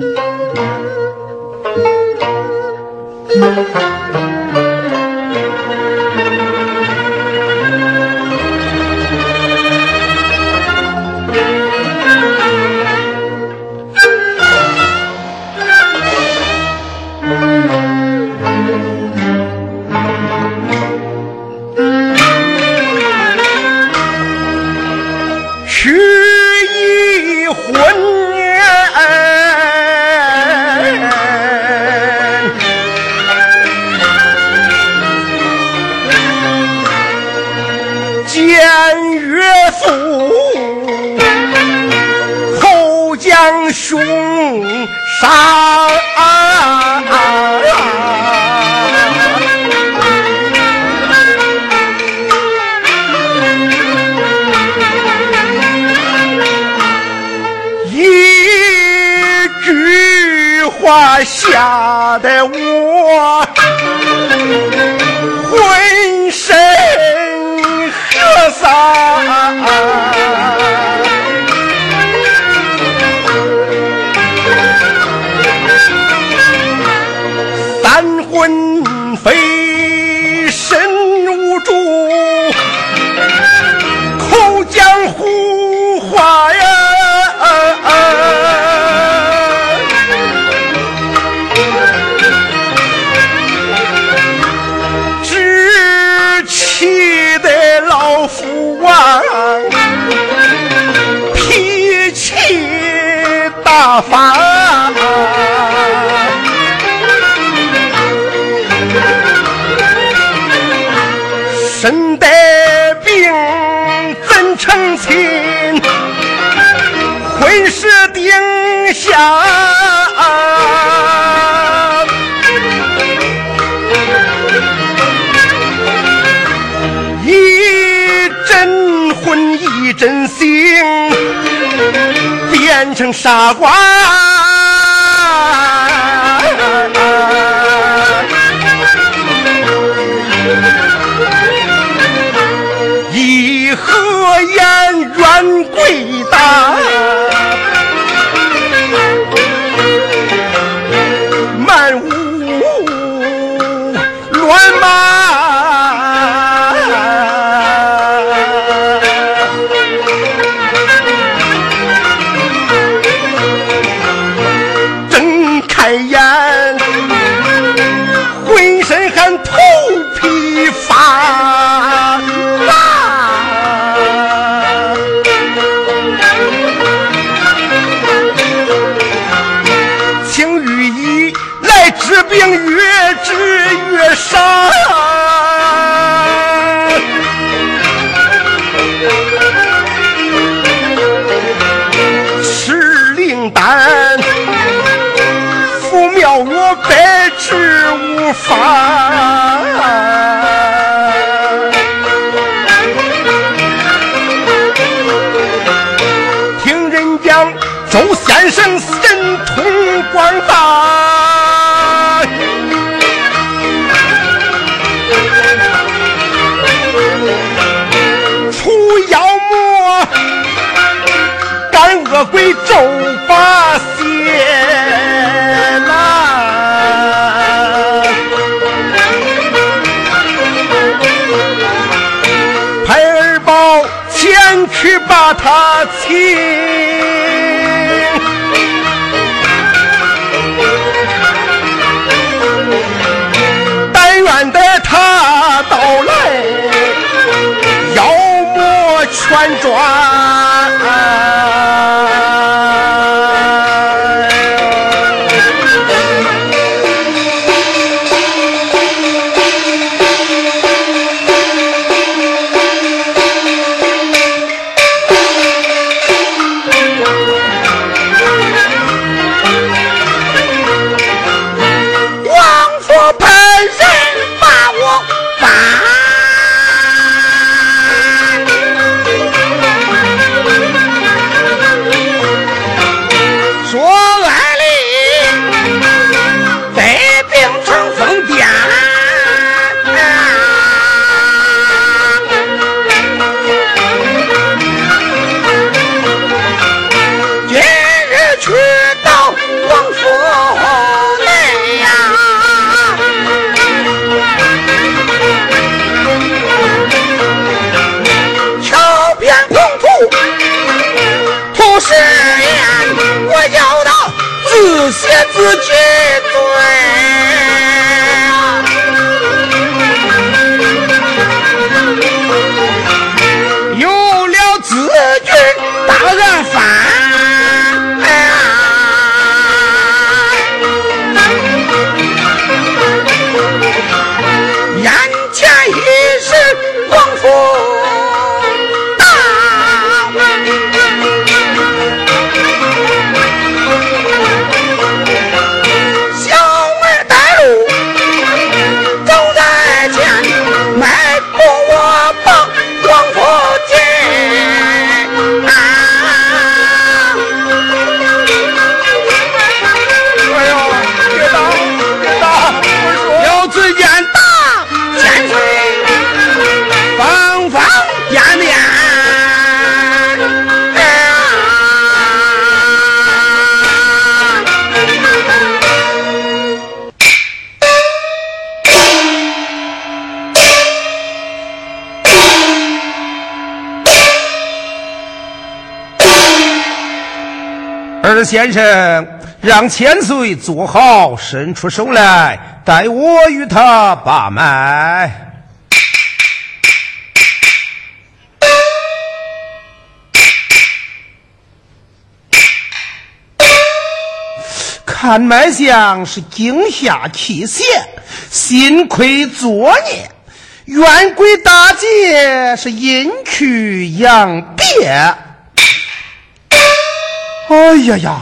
Thank you. 吓得我浑身是汗呀，一阵魂一阵心，变成傻瓜。一合眼，软鬼。竟越治越傻吃灵丹服妙我百治无妨都把心来陪二宝前去把他亲但愿得他到来妖魔全抓二先生，让千岁坐好，伸出手来，待我与他把脉。看脉象是惊吓气血，心亏作孽，冤鬼大劫是阴去阳别。哎呀呀，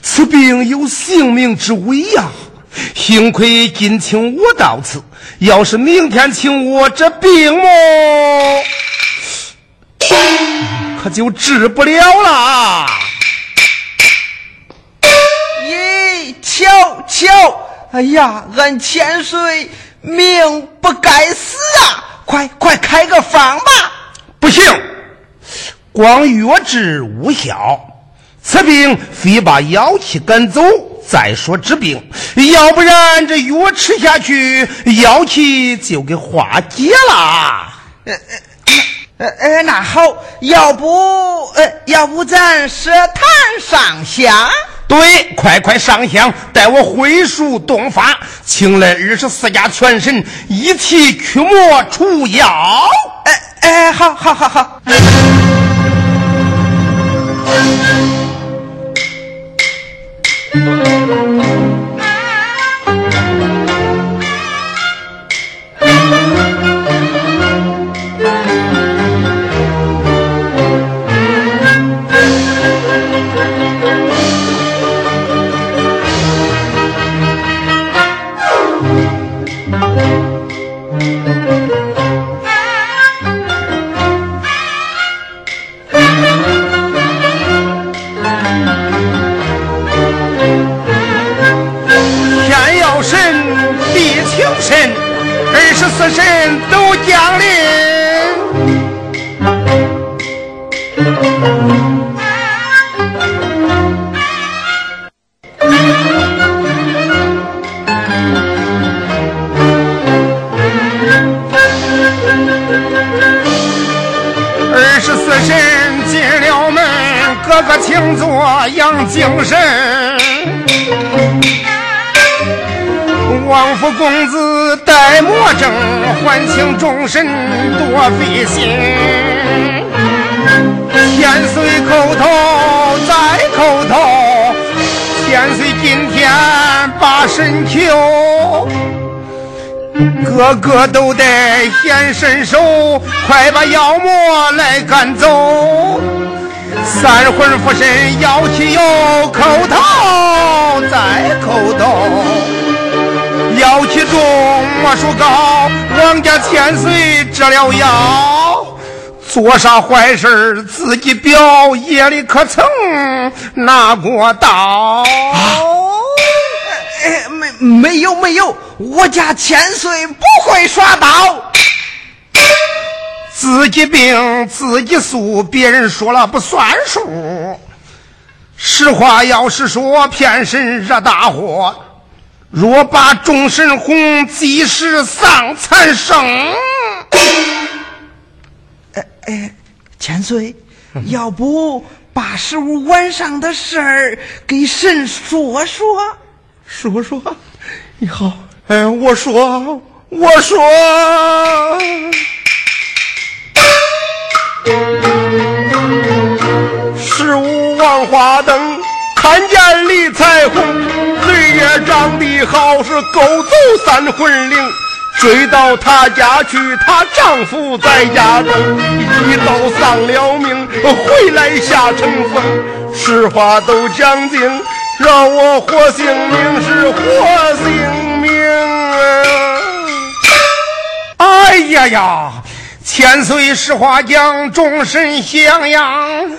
此病有性命之危呀！幸亏今请我到此，要是明天请我，这病么，可就治不了了。咦，瞧瞧，哎呀，俺千岁命不该死啊！快快开个方吧！不行，光药治无效。此病非把妖气赶走再说治病，要不然这药吃下去，妖气就给化解了。呃呃呃，那好，要不呃，要不咱设坛上香？对，快快上香，待我会术动法，请来二十四家全神一起驱魔除妖。哎哎，好好好好。养精神，王府公子戴魔怔，唤醒众神多费心。千岁叩头再叩头，千岁今天把神求，个个都得显身手，快把妖魔来赶走。三魂附身，妖气有叩头再叩头，妖气重，魔术高，王家千岁治了妖，做啥坏事自己表，夜里可曾拿过刀？没没有没有，我家千岁不会耍刀。自己病自己诉，别人说了不算数。实话要是说，骗神惹大祸。若把众神哄，即使丧残生。哎哎，千岁，要不把十五晚上的事儿给神说说？说说，你好，哎，我说，我说。十五望花灯，看见李彩虹，嘴也长得好，是勾走三魂灵。追到她家去，她丈夫在家中，一刀丧了命，回来下成风。实话都讲尽，让我活性命是活性命啊！哎呀呀！千岁实话讲，众神襄阳。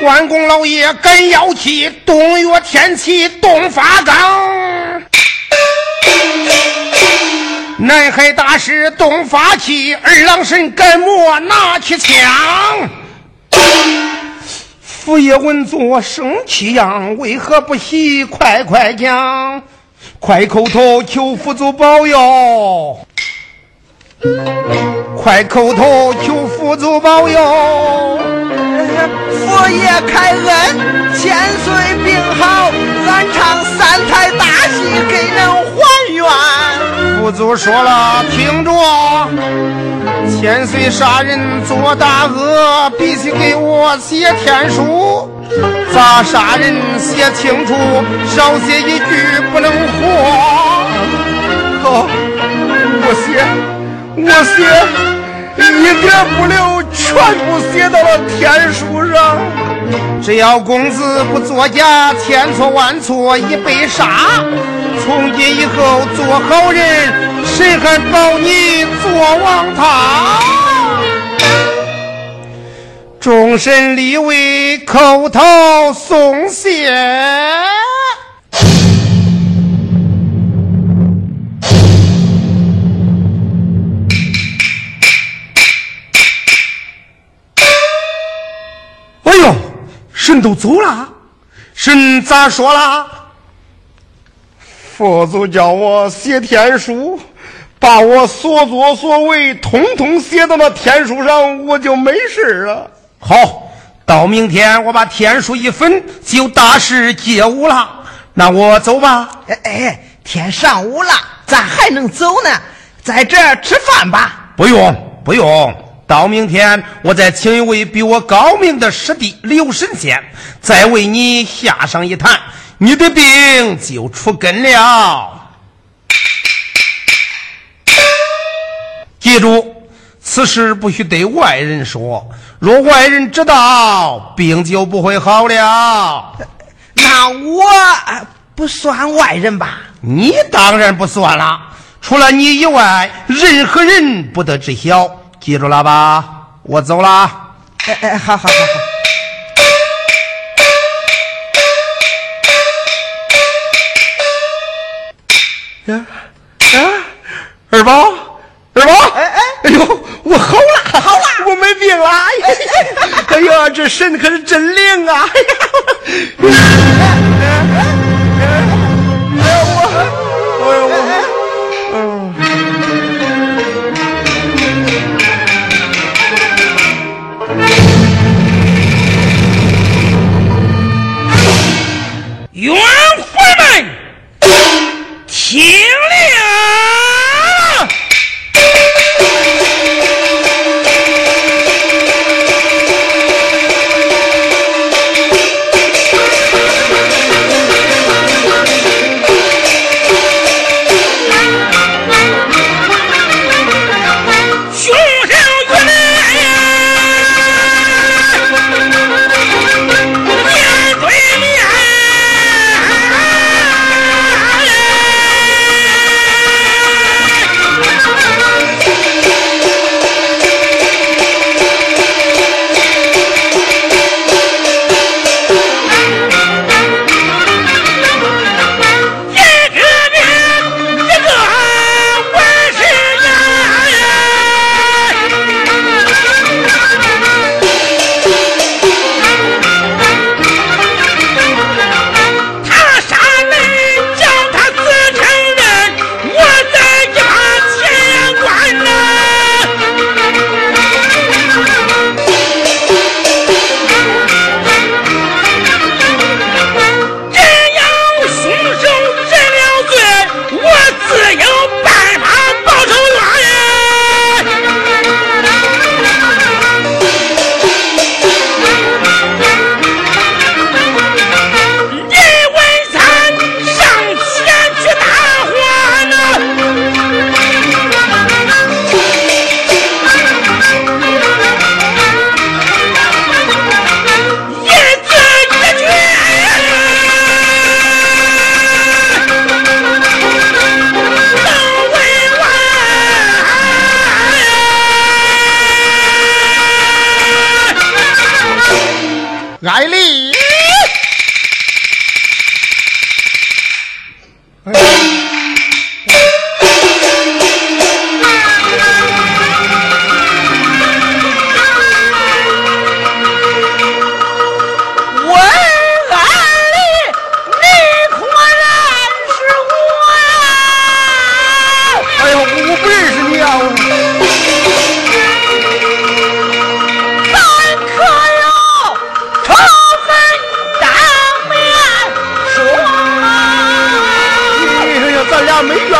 关公老爷赶妖气，东岳天齐东发岗。南海大师东发气，二郎神赶魔拿起枪。府爷闻作生气样，为何不喜？快快讲，快叩头求佛祖保佑。快叩头求佛祖保佑，佛爷开恩，千岁病好，咱唱三台大戏给人还愿。佛祖说了，听着，千岁杀人做大恶，必须给我写天书，咋杀人写清楚，少写一句不能活。好，我写。我写一点不留，全部写到了天书上。只要公子不作假，千错万错已被杀。从今以后做好人，谁还保你做王他？众神立位，叩头送谢。神都走了，神咋说啦？佛祖叫我写天书，把我所作所为通通写到那天书上，我就没事了。好，到明天我把天书一焚，就大事皆无了。那我走吧。哎哎，天上午了，咋还能走呢？在这儿吃饭吧。不用，不用。到明天，我再请一位比我高明的师弟刘神仙，再为你下上一坛，你的病就出根了。记住，此事不许对外人说，若外人知道，病就不会好了。那我不算外人吧？你当然不算了，除了你以外，任何人不得知晓。记住了吧，我走了。哎哎，好好好好。呀啊，二宝，二宝，哎哎，哎呦，我好了，好了，我没病了。哎呀，这神可是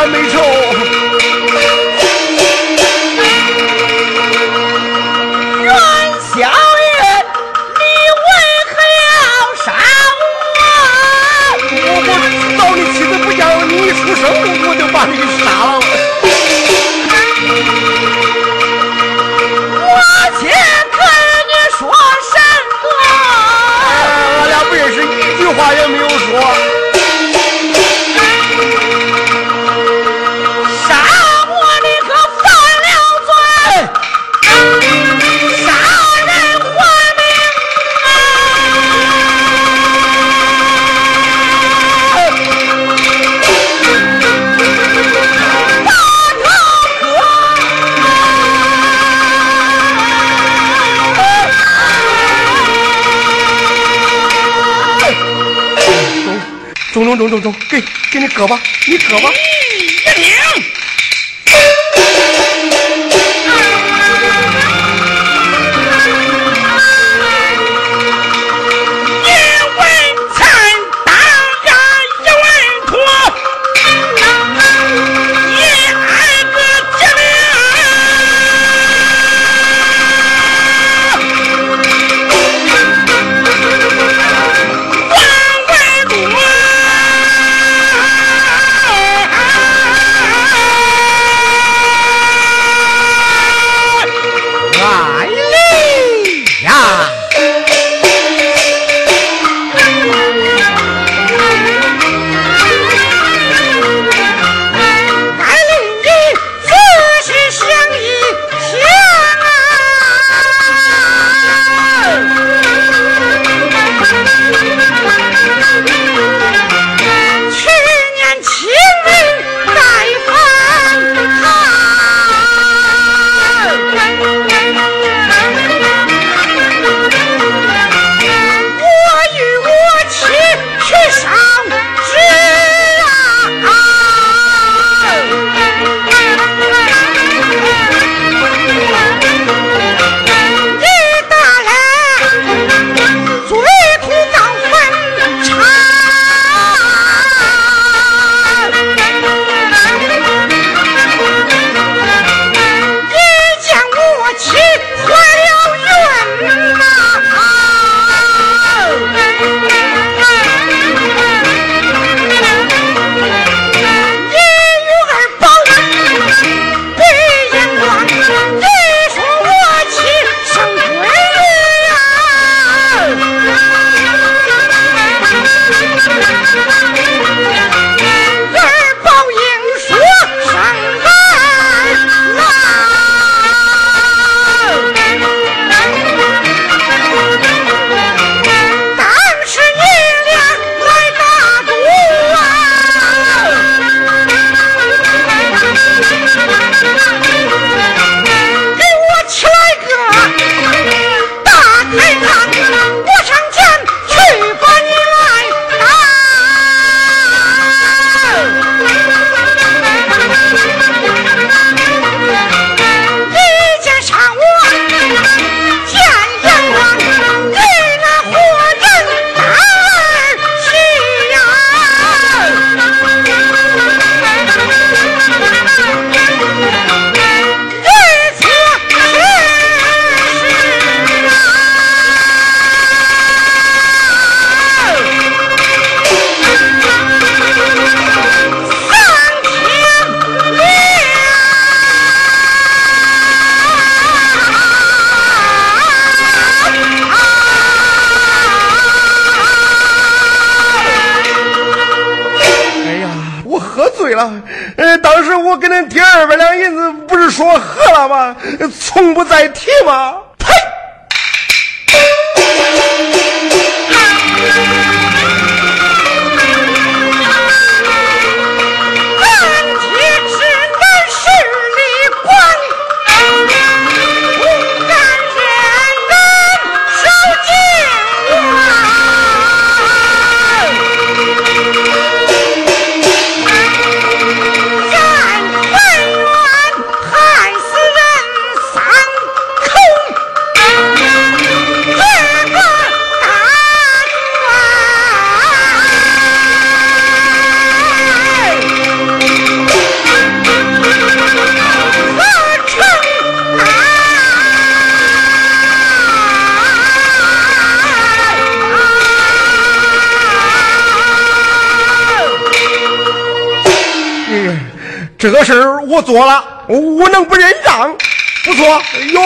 还没愁元宵夜你为杀我我我找你妻子不你一出我就把你给杀了我说什么俺俩不认识一句话也中中中，给给你割吧，你割吧。做了，我能不认账？不错，哟，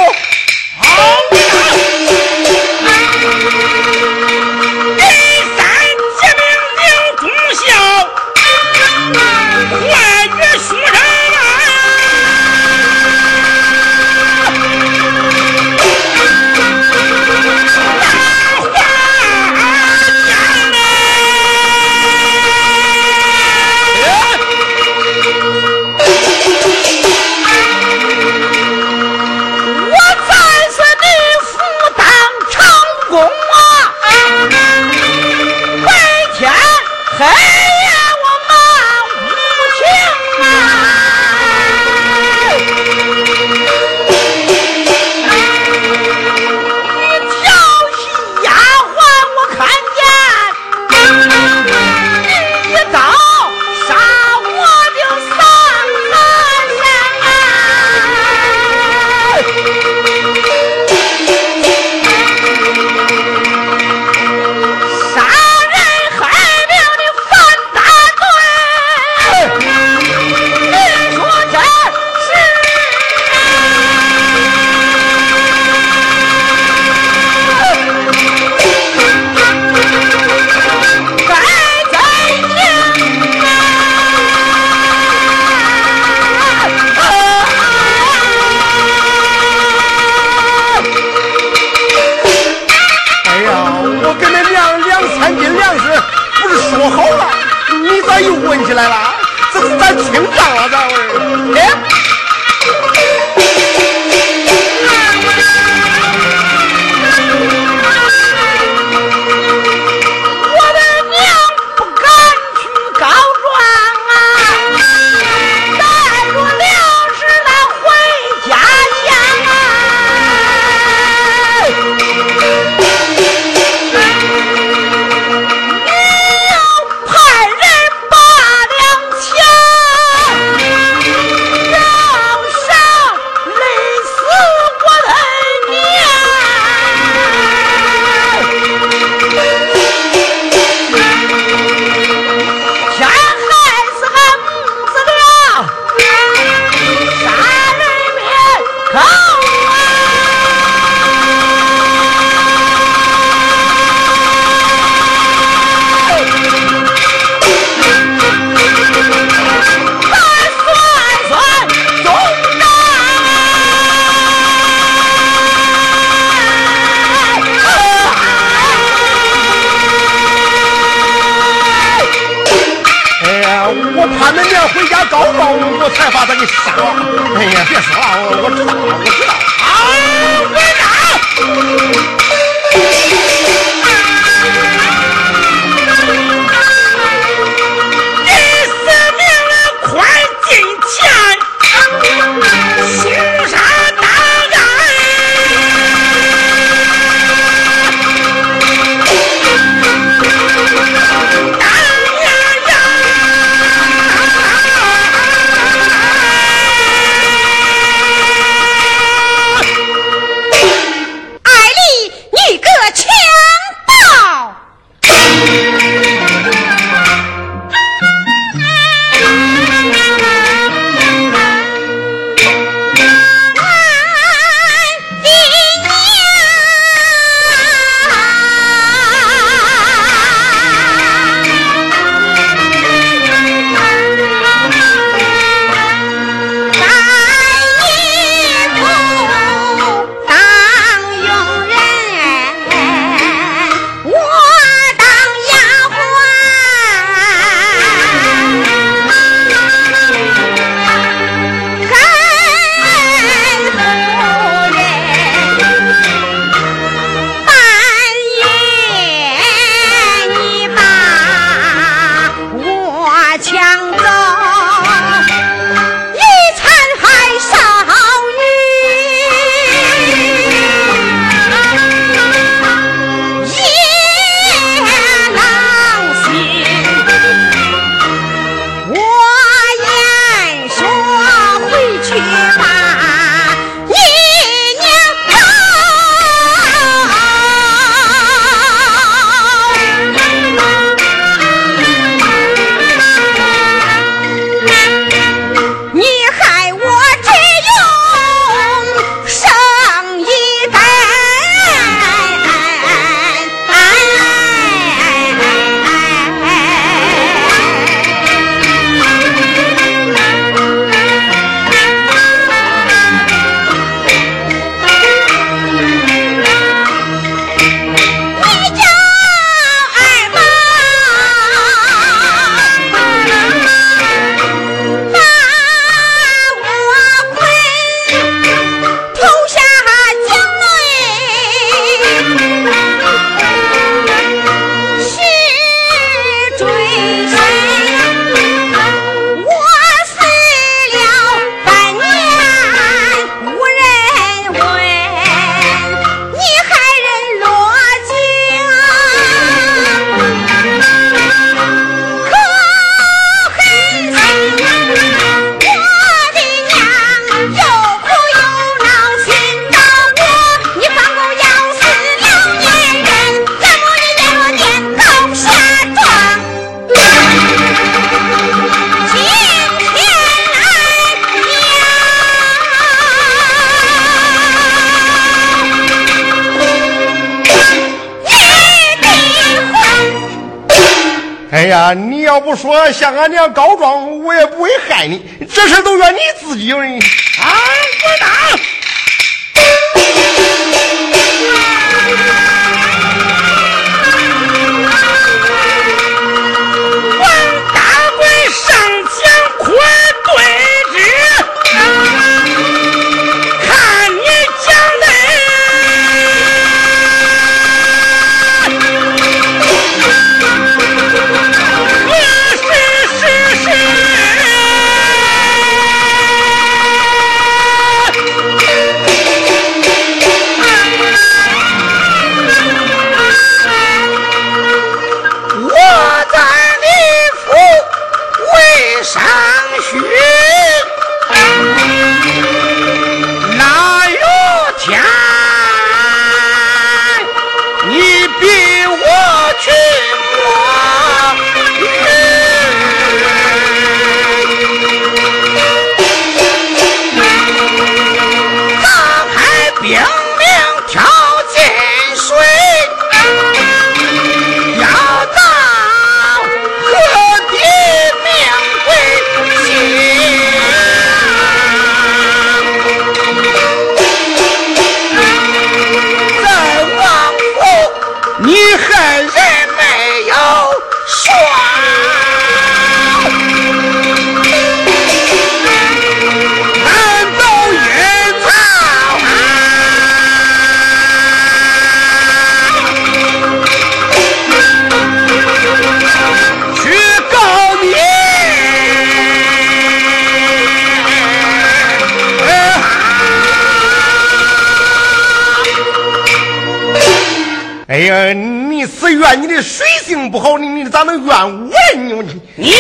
狗你是怨你的水性不好，你你咋能怨我你？你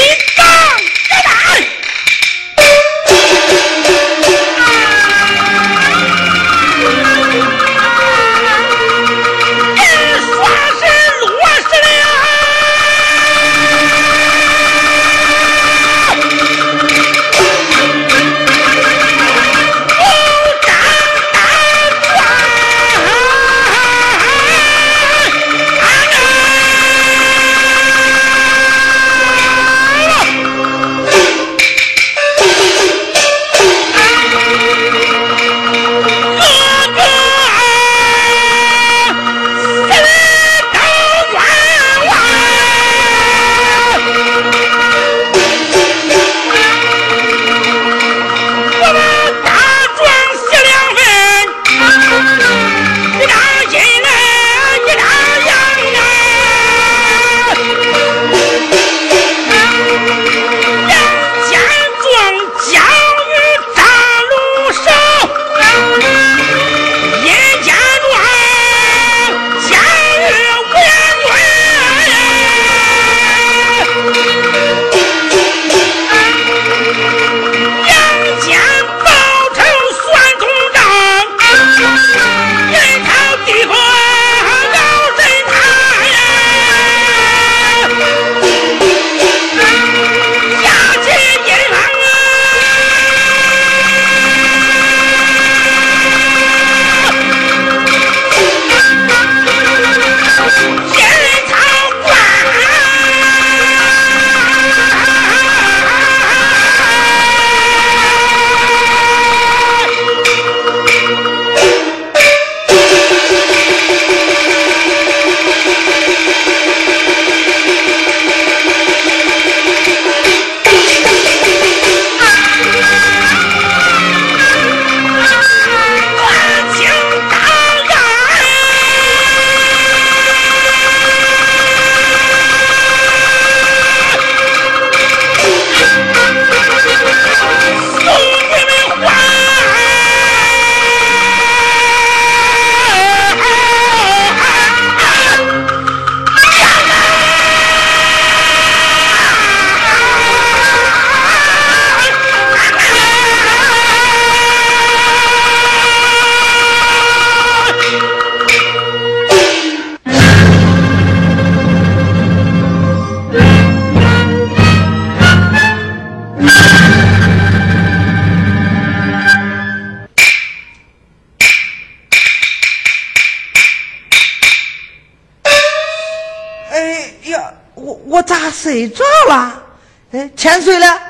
睡着了，哎，千岁了，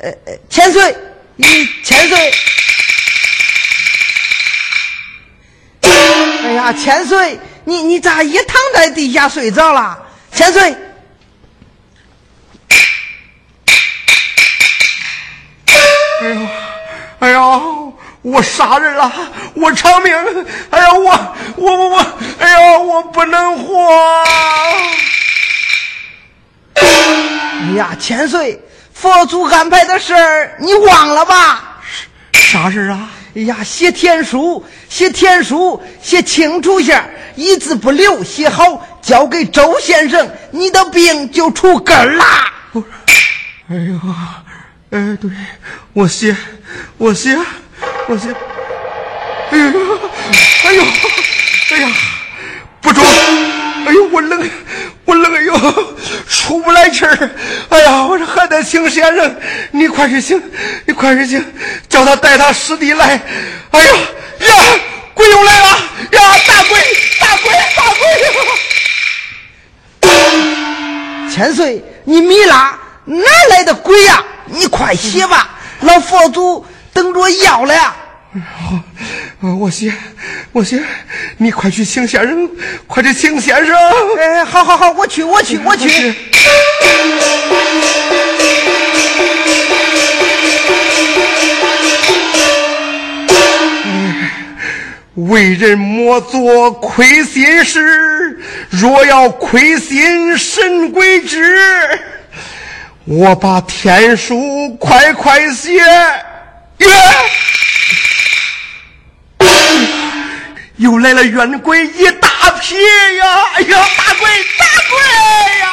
呃，千岁，你千岁，哎呀，千岁，你你咋一躺在地下睡着了？千岁，哎呦，哎呦，我杀人了，我偿命，哎呀，我我我我，哎呀，我不能活。哎呀，千岁，佛祖安排的事儿你忘了吧？啥事儿啊？哎呀，写天书，写天书，写清楚些，一字不留，写好交给周先生，你的病就除根儿啦。哎呦，哎，对，我写，我写，我写。哎呦，哎呦，哎呀，不中！哎呦，我冷。我冷，哎呦，出不来气儿！哎呀，我说还得请先生，你快去请，你快去请，叫他带他师弟来。哎呀呀，鬼又来了！呀，大鬼，大鬼，大鬼！千岁，你米拉哪来的鬼呀？你快写吧，老佛祖等着要了。好，我写，我写，你。快去请先生，快去请先生。哎，好好好，我去，我去，我去。为人莫做亏心事，若要亏心神鬼之。我把天书快快写。又来了冤鬼一大批呀！哎呀，大鬼，大鬼呀！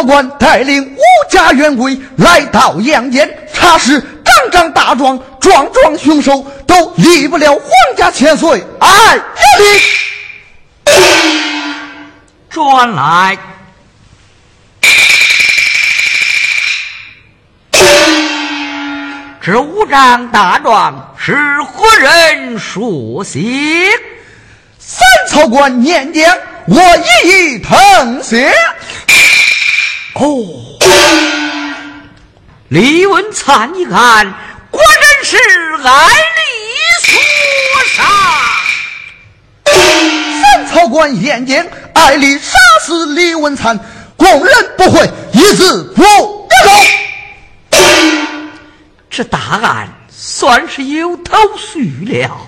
三曹官带领五家员贵来到阳间，查实张张大壮、壮壮凶手都离不了皇家千岁。哎。转来。这五张大状是何人书写？三曹官念将，我一一誊写。哦，李文灿一看，果然是艾丽所杀。三曹官眼见艾丽杀死李文灿，供认不讳，一字不漏。这大案算是有头绪了，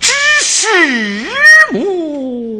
只是母。